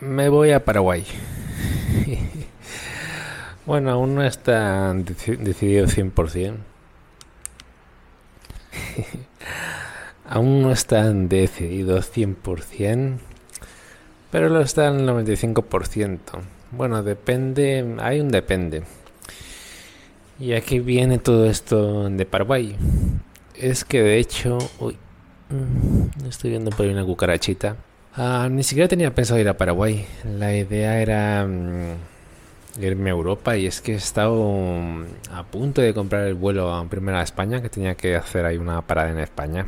me voy a Paraguay. bueno, aún no está decidido 100%. aún no están decididos 100%, pero lo está el 95%. Bueno, depende, hay un depende. Y aquí viene todo esto de Paraguay. Es que de hecho, uy, mm, estoy viendo por ahí una cucarachita. Ah, ni siquiera tenía pensado ir a Paraguay. La idea era mm, irme a Europa y es que he estado mm, a punto de comprar el vuelo a primera a España, que tenía que hacer ahí una parada en España.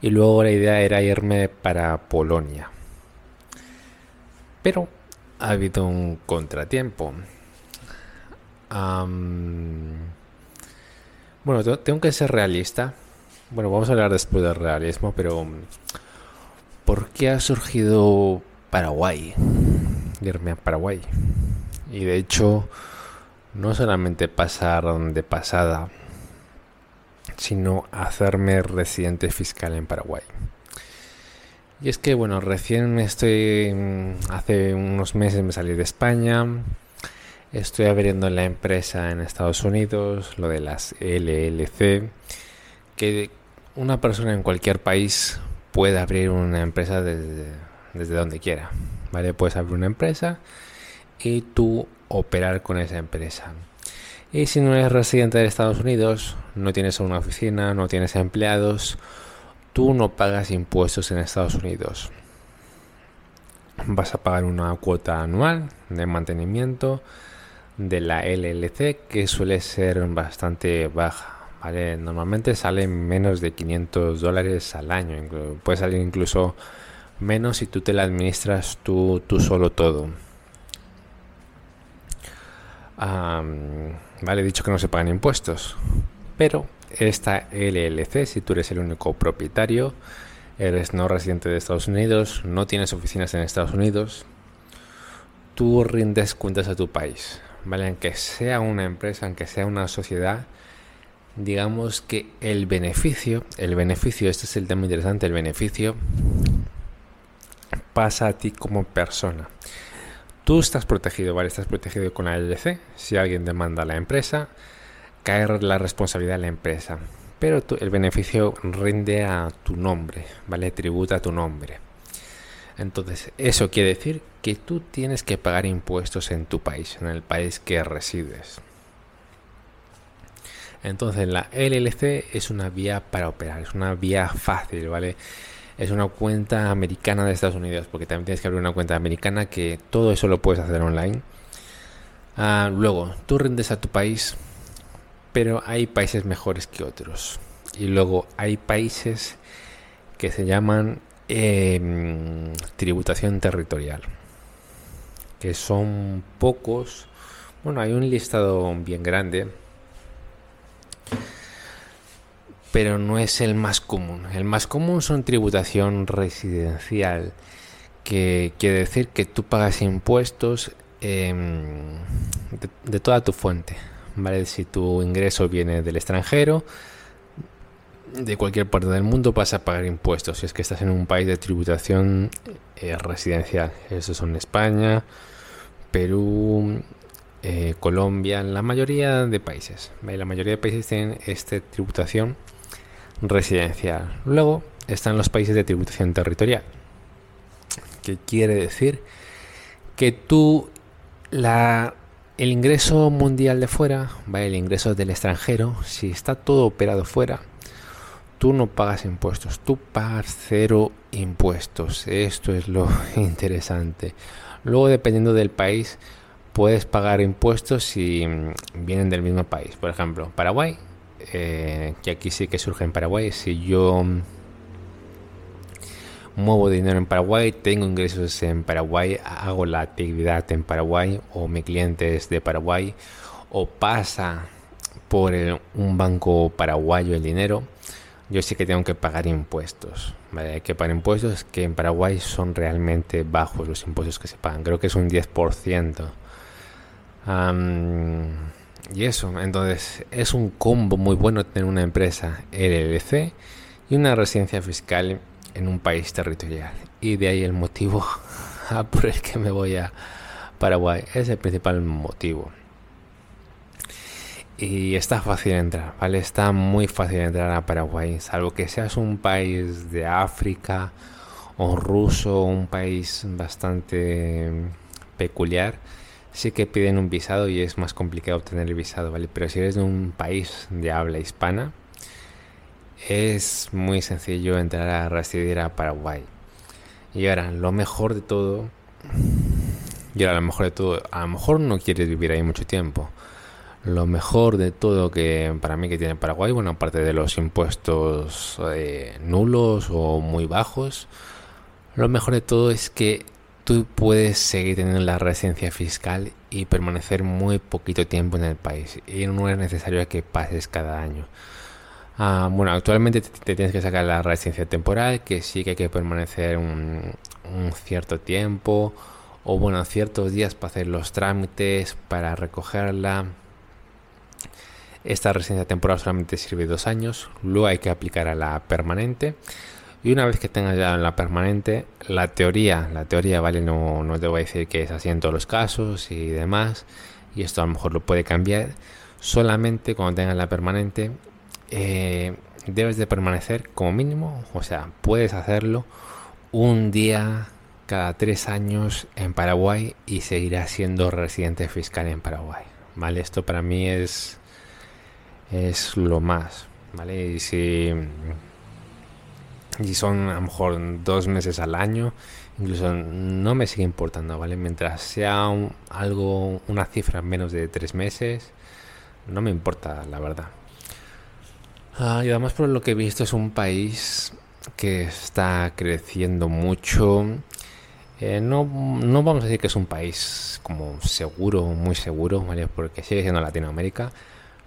Y luego la idea era irme para Polonia. Pero ha habido un contratiempo. bueno, tengo que ser realista. Bueno, vamos a hablar después del realismo, pero ¿por qué ha surgido Paraguay? Irme a Paraguay. Y de hecho, no solamente pasar de pasada, sino hacerme residente fiscal en Paraguay. Y es que, bueno, recién me estoy, mm, hace unos meses me salí de España, estoy abriendo la empresa en Estados Unidos, lo de las LLC, que una persona en cualquier país puede abrir una empresa desde, desde donde quiera, ¿vale? Puedes abrir una empresa y tú operar con esa empresa. Y si no eres residente de Estados Unidos, no tienes una oficina, no tienes empleados, tú no pagas impuestos en Estados Unidos. Vas a pagar una cuota anual de mantenimiento de la LLC que suele ser bastante baja. Normalmente sale menos de 500 dólares al año. Puede salir incluso menos si tú te la administras tú, tú solo todo. vale, he dicho que no se pagan impuestos. Pero esta LLC, si tú eres el único propietario, eres no residente de Estados Unidos, no tienes oficinas en Estados Unidos, tú rindes cuentas a tu país, ¿vale? Aunque sea una empresa, aunque sea una sociedad, digamos que el beneficio, el beneficio, este es el tema interesante, el beneficio pasa a ti como persona. Tú estás protegido, ¿vale? Estás protegido con la LLC. Si alguien demanda a la empresa, caer la responsabilidad de la empresa, pero el beneficio rinde a tu nombre, ¿vale? Tributa a tu nombre. Entonces, eso quiere decir que tú tienes que pagar impuestos en tu país, en el país que resides. Entonces, la LLC es una vía para operar, es una vía fácil, ¿vale? Es una cuenta americana de Estados Unidos, porque también tienes que abrir una cuenta americana que todo eso lo puedes hacer online. Ah, luego, tú rindes a tu país pero hay países mejores que otros. Y luego hay países que se llaman em, tributación territorial, que son pocos. Bueno, hay un listado bien grande, pero no es el más común. El más común son tributación residencial, que quiere decir que tú pagas impuestos em, de toda tu fuente ¿vale? Si tu ingreso viene del extranjero, de cualquier parte del mundo vas a pagar impuestos si es que estás en un país de tributación eh, residencial. Esos son España, Perú, eh, Colombia, la mayoría de países. La mayoría de países tienen esta tributación residencial. Luego están los países de tributación territorial, que quiere decir que tú la el ingreso mundial de fuera, el ingreso del extranjero, si está todo operado fuera, tú no pagas impuestos, tú pagas cero impuestos. Esto es lo interesante. Luego, dependiendo del país, puedes pagar impuestos si mm, vienen del mismo país. Por ejemplo, Paraguay, eh, que aquí sí que surge en Paraguay, si yo muevo dinero en Paraguay, tengo ingresos en Paraguay, hago la actividad en Paraguay o mi cliente es de Paraguay o pasa por un banco paraguayo el dinero, yo sí que tengo que pagar impuestos. Hay que pagar impuestos que en Paraguay son realmente bajos los impuestos que se pagan. Creo que es un 10%. Y eso, entonces es un combo muy bueno tener una empresa LLC y una residencia fiscal en un país territorial. Y de ahí el motivo por el que me voy a Paraguay. Es el principal motivo. Y está fácil entrar, ¿vale? Está muy fácil entrar a Paraguay, salvo que seas un país de África o ruso, un país bastante peculiar. Sí que piden un visado y es más complicado obtener el visado, ¿vale? Pero si eres de un país de habla hispana, es muy sencillo entrar a residir a Paraguay. Y ahora, lo mejor de todo, y ahora lo mejor de todo, a lo mejor no quieres vivir ahí mucho tiempo lo mejor de todo que para mí que tiene Paraguay, bueno, aparte de los impuestos eh, nulos o muy bajos, lo mejor de todo es que tú puedes seguir teniendo la residencia fiscal y permanecer muy poquito tiempo en el país. Y no es necesario que pases cada año. Ah, bueno, actualmente te, tienes que sacar la residencia temporal, que sí que hay que permanecer un, un cierto tiempo, o bueno, ciertos días para hacer los trámites, para recogerla esta residencia temporal solamente sirve dos años, luego hay que aplicar a la permanente. Y una vez que tengas ya la permanente, la teoría, la teoría, vale, no, no te voy a decir que es así en todos los casos y demás, y esto a lo mejor lo puede cambiar. Solamente cuando tengas la permanente, eh, debes de permanecer como mínimo, o sea, puedes hacerlo un día cada tres años en Paraguay y seguirás siendo residente fiscal en Paraguay. Vale, esto para mí es es lo más, ¿vale? Y si, y son a lo mejor dos meses al año, incluso no me sigue importando, ¿vale? Mientras sea algo, una cifra menos de tres meses, no me importa, la verdad. Ah, y además por lo que he visto es un país que está creciendo mucho. Eh, no, no vamos a decir que es un país como seguro, muy seguro, ¿vale? Porque sigue siendo Latinoamérica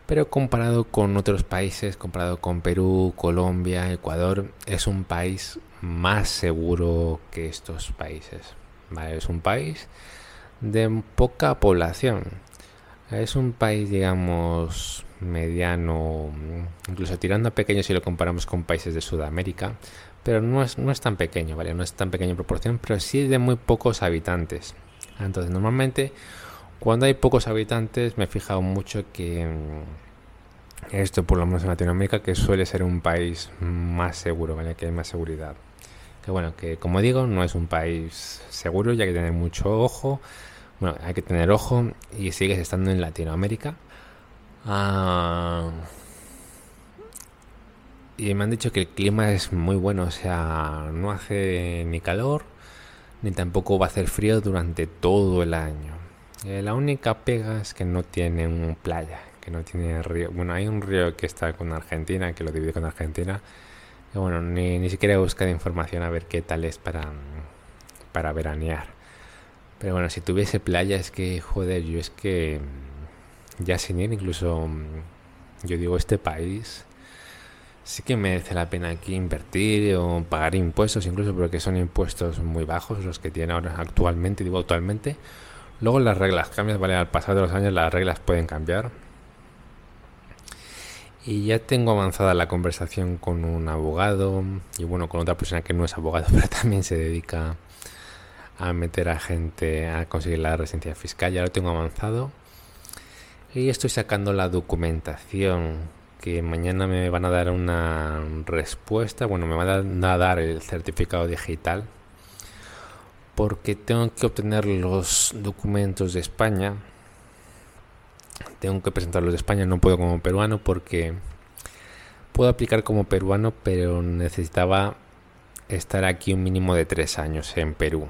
pero comparado con otros países, comparado con Perú, Colombia, Ecuador, es un país más seguro que estos países. Es un país de poca población. Es un país, digamos, mediano, incluso tirando a pequeño si lo comparamos con países de Sudamérica, pero no es, no es tan pequeño, ¿vale? No es tan pequeño en proporción, pero sí de muy pocos habitantes. Entonces, normalmente cuando hay pocos habitantes me he fijado mucho que mm, esto por lo menos en Latinoamérica que suele ser un país más seguro, ¿vale? Que hay más seguridad. Que bueno, que como digo, no es un país seguro, ya que tener mucho ojo. Bueno, hay que tener ojo y sigues estando en Latinoamérica. Ah, y me han dicho que el clima es muy bueno, o sea, no hace ni calor ni tampoco va a hacer frío durante todo el año. Eh, la única pega es que no tiene un playa, que no tiene río. Bueno, hay un río que está con Argentina, que lo divide con Argentina. Y bueno, ni, ni siquiera he buscado información a ver qué tal es para, para veranear. Pero bueno, si tuviese playa es que, joder, yo es que ya sin ir, incluso yo digo, este país sí que merece la pena aquí invertir o pagar impuestos, incluso porque son impuestos muy bajos los que tiene ahora actualmente, digo actualmente Luego las reglas cambian, ¿vale? Al pasar de los años las reglas pueden cambiar. Y ya tengo avanzada la conversación con un abogado y bueno, con otra persona que no es abogado, pero también se dedica a meter a gente a conseguir la residencia fiscal. Ya lo tengo avanzado. Y estoy sacando la documentación que mañana me van a dar una respuesta. Bueno, me van a dar el certificado digital porque tengo que obtener los documentos de España. Tengo que presentarlos de España, no puedo como peruano porque puedo aplicar como peruano, pero necesitaba estar aquí un mínimo de tres años en Perú,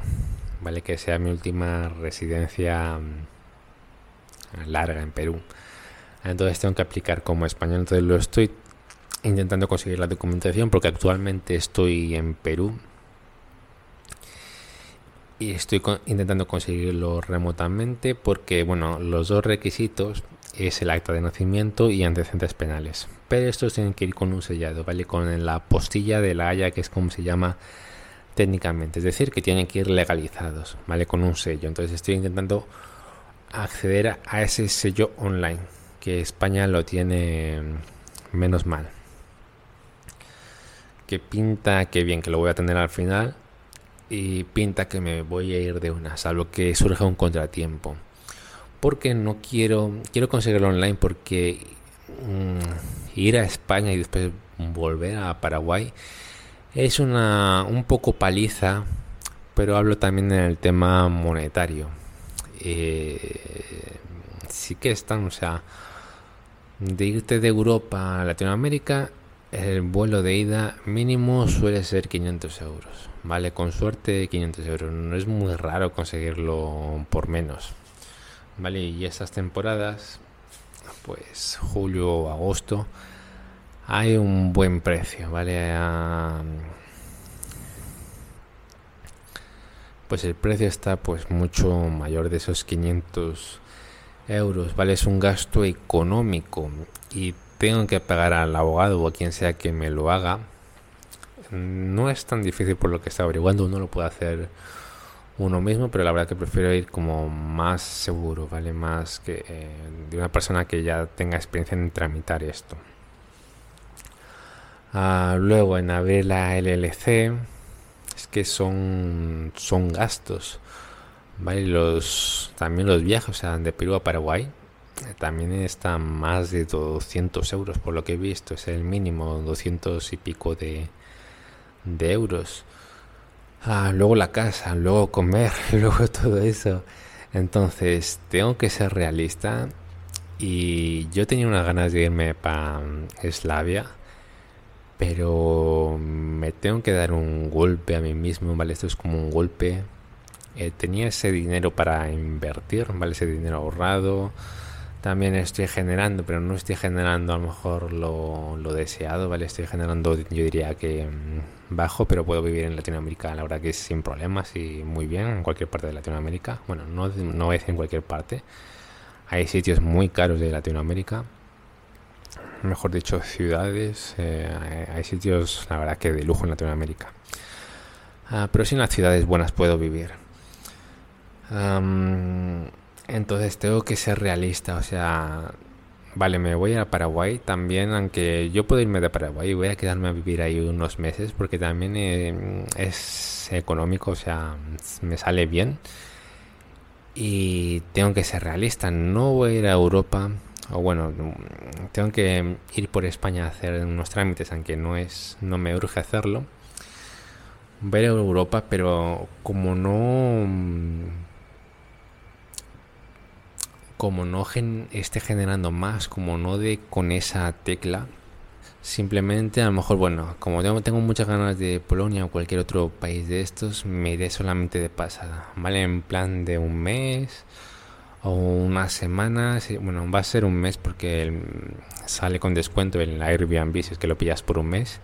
¿vale? Que sea mi última residencia mm, larga en Perú. Entonces tengo que aplicar como español, entonces lo estoy intentando conseguir la documentación porque actualmente estoy en Perú y estoy intentando conseguirlo remotamente porque, bueno, los dos requisitos es el acta de nacimiento y antecedentes penales. Pero estos tienen que ir con un sellado, ¿vale? Con la postilla de la Haya, que es como se llama técnicamente. Es decir, que tienen que ir legalizados, ¿vale? Con un sello. Entonces estoy intentando acceder a ese sello online, que España lo tiene menos mal. que pinta que bien, que lo voy a tener al final y pinta que me voy a ir de una, salvo que surja un contratiempo. Porque no quiero, quiero conseguirlo online porque mm, ir a España y después volver a Paraguay es una un poco paliza, pero hablo también en el tema monetario. Eh, sí que están, o sea, de irte de Europa a Latinoamérica, el vuelo de ida mínimo suele ser 500 euros. Vale, con suerte 500 euros. No es muy raro conseguirlo por menos. Vale, y esas temporadas, pues julio o agosto, hay un buen precio, ¿vale? pues el precio está pues mucho mayor de esos 500 euros, ¿vale? Es un gasto económico y tengo que pagar al abogado o a quien sea que me lo haga. No es tan difícil por lo que está averiguando, uno lo puede hacer uno mismo, pero la verdad que prefiero ir como más seguro, ¿vale? Más que eh, de una persona que ya tenga experiencia en tramitar esto. Ah, luego en abrir la LLC es que son, son gastos. ¿vale? Los, también los viajes, o sea, de Perú a Paraguay, también están más de 200 euros por lo que he visto, es el mínimo, 200 y pico de, de euros. Ah, luego la casa, luego comer, luego todo eso. Entonces, tengo que ser realista. Y yo tenía unas ganas de irme para Eslavia pero me tengo que dar un golpe a mí mismo, ¿vale? Esto es como un golpe. Eh, tenía ese dinero para invertir, ¿vale? Ese dinero ahorrado. También estoy generando, pero no estoy generando a lo mejor lo, deseado, ¿vale? Estoy generando, yo diría que mm, bajo, pero puedo vivir en Latinoamérica, la verdad que sin problemas y muy bien en cualquier parte de Latinoamérica. Bueno, no, no es en cualquier parte. Hay sitios muy caros de Latinoamérica mejor dicho, ciudades. Eh, hay sitios, la verdad, que de lujo en Latinoamérica. Ah, pero sí en las ciudades buenas puedo vivir. Entonces tengo que ser realista, o sea, vale, me voy a Paraguay también, aunque yo puedo irme de Paraguay y voy a quedarme a vivir ahí unos meses porque también eh, es económico, o sea, me sale bien. Y tengo que ser realista, no voy a ir a Europa o bueno, tengo que ir por España a hacer unos trámites, aunque no es, no me urge hacerlo. Ver a Europa, pero como no, como no esté generando más, como no de con esa tecla, simplemente a lo mejor, bueno, como tengo, tengo muchas ganas de Polonia o cualquier otro país de estos, me iré solamente de pasada, ¿vale? En plan de un mes o unas semanas, bueno, va a ser un mes porque sale con descuento en la Airbnb si es que lo pillas por un mes.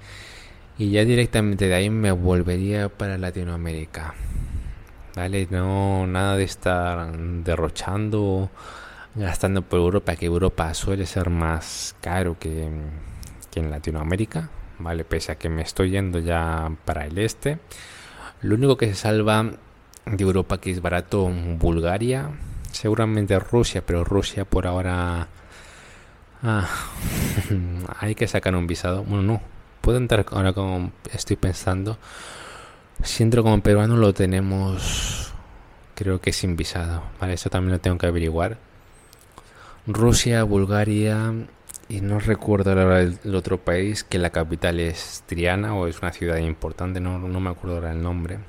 Y ya directamente de ahí me volvería para Latinoamérica. Vale, no nada de estar derrochando, gastando por Europa, que Europa suele ser más caro que, que en Latinoamérica. Vale, pese a que me estoy yendo ya para el este. Lo único que se salva de Europa que es barato, Bulgaria, seguramente Rusia, pero Rusia por ahora ah, hay que sacar un visado. Bueno, no, puedo entrar ahora como estoy pensando. Si entro como peruano lo tenemos, creo que sin visado. Vale, eso también lo tengo que averiguar. Rusia, Bulgaria y no recuerdo ahora el, otro país que la capital es Triana o es una ciudad importante, no, no me acuerdo ahora el nombre.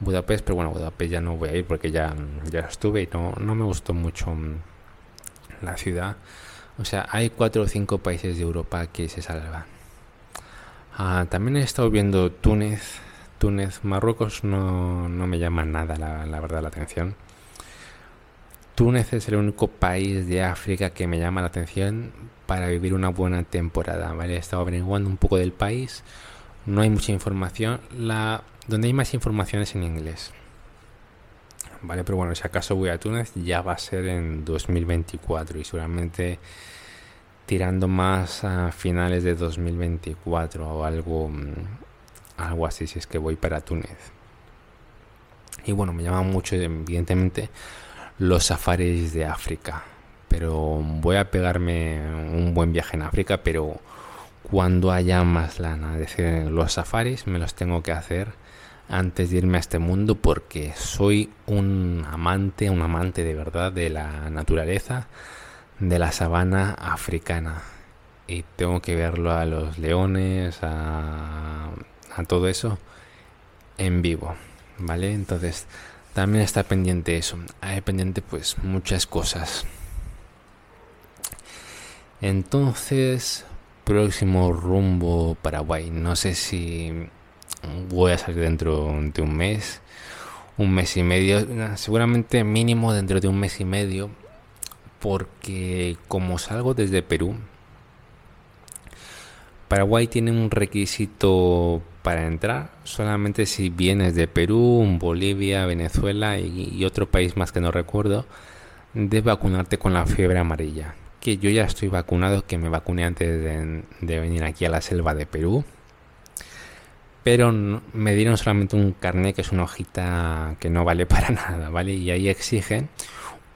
Budapest, pero bueno, Budapest ya no voy a ir porque ya, ya estuve y no, no me gustó mucho mm, la ciudad. O sea, hay cuatro o cinco países de Europa que se salvan. Ah, también he estado viendo Túnez. Túnez, Marruecos no, no me llama nada la, la, verdad la atención. Túnez es el único país de África que me llama la atención para vivir una buena temporada. ¿vale? He estado averiguando un poco del país. No hay mucha información. La donde hay más informaciones en inglés. Vale, pero bueno, si acaso voy a Túnez ya va a ser en 2024 y seguramente tirando más a finales de 2024 o algo, mm, algo así si es que voy para Túnez. Y bueno, me llama mucho evidentemente los safaris de África. Pero voy a pegarme un buen viaje en África, pero cuando haya más lana. Es decir, los safaris me los tengo que hacer antes de irme a este mundo porque soy un amante, un amante de verdad de la naturaleza, de la sabana africana. Y tengo que verlo a los leones, a, a todo eso en vivo, ¿vale? Entonces también está pendiente eso. Hay pendiente pues muchas cosas. Entonces, próximo rumbo Paraguay. No sé si voy a salir dentro de un mes, un mes y medio, seguramente mínimo dentro de un mes y medio, porque como salgo desde Perú, Paraguay tiene un requisito para entrar, solamente si vienes de Perú, Bolivia, Venezuela y, otro país más que no recuerdo, de vacunarte con la fiebre amarilla que yo ya estoy vacunado, que me vacuné antes de, venir aquí a la selva de Perú. Pero me dieron solamente un carnet que es una hojita que no vale para nada, ¿vale? Y ahí exigen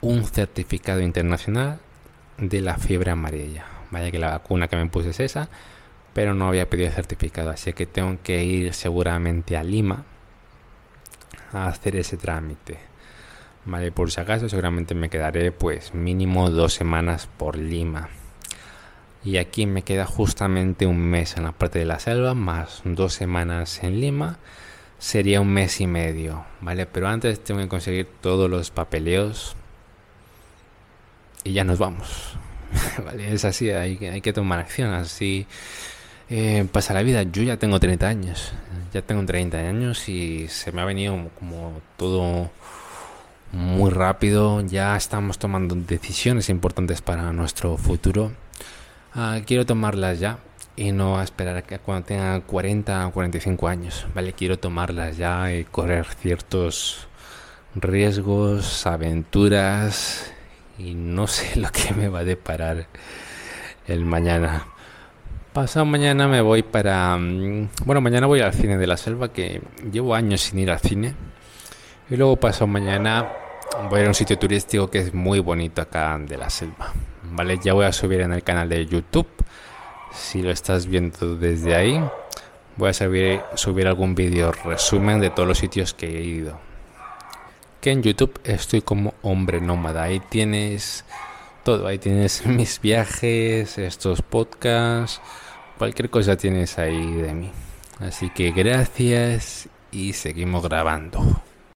un certificado internacional de la fiebre amarilla. Vaya que la vacuna que me puse es esa, pero no había pedido certificado, así que tengo que ir seguramente a Lima a hacer ese trámite. Vale, por si acaso seguramente me quedaré pues mínimo dos semanas por Lima. Y aquí me queda justamente un mes en la parte de la selva, más dos semanas en Lima. Sería un mes y medio, ¿vale? Pero antes tengo que conseguir todos los papeleos. Y ya nos vamos. ¿Vale? Es así, hay, hay que tomar acción. Así eh, pasa la vida. Yo ya tengo 30 años. Ya tengo 30 años y se me ha venido como todo muy rápido, ya estamos tomando decisiones importantes para nuestro futuro. Ah, quiero tomarlas ya y no esperar a que cuando tenga 40 o 45 años, ¿vale? Quiero tomarlas ya y correr ciertos riesgos, aventuras y no sé lo que me va a deparar el mañana. Pasado mañana me voy para... Mm, bueno, mañana voy al cine de la selva que llevo años sin ir al cine. Y luego pasado mañana voy a un sitio turístico que es muy bonito acá de la selva. Vale, ya voy a subir en el canal de YouTube. Si lo estás viendo desde ahí, voy a subir, subir algún vídeo resumen de todos los sitios que he ido. Que en YouTube estoy como hombre nómada. Ahí tienes todo. Ahí tienes mis viajes, estos podcasts, cualquier cosa tienes ahí de mí. Así que gracias y seguimos grabando.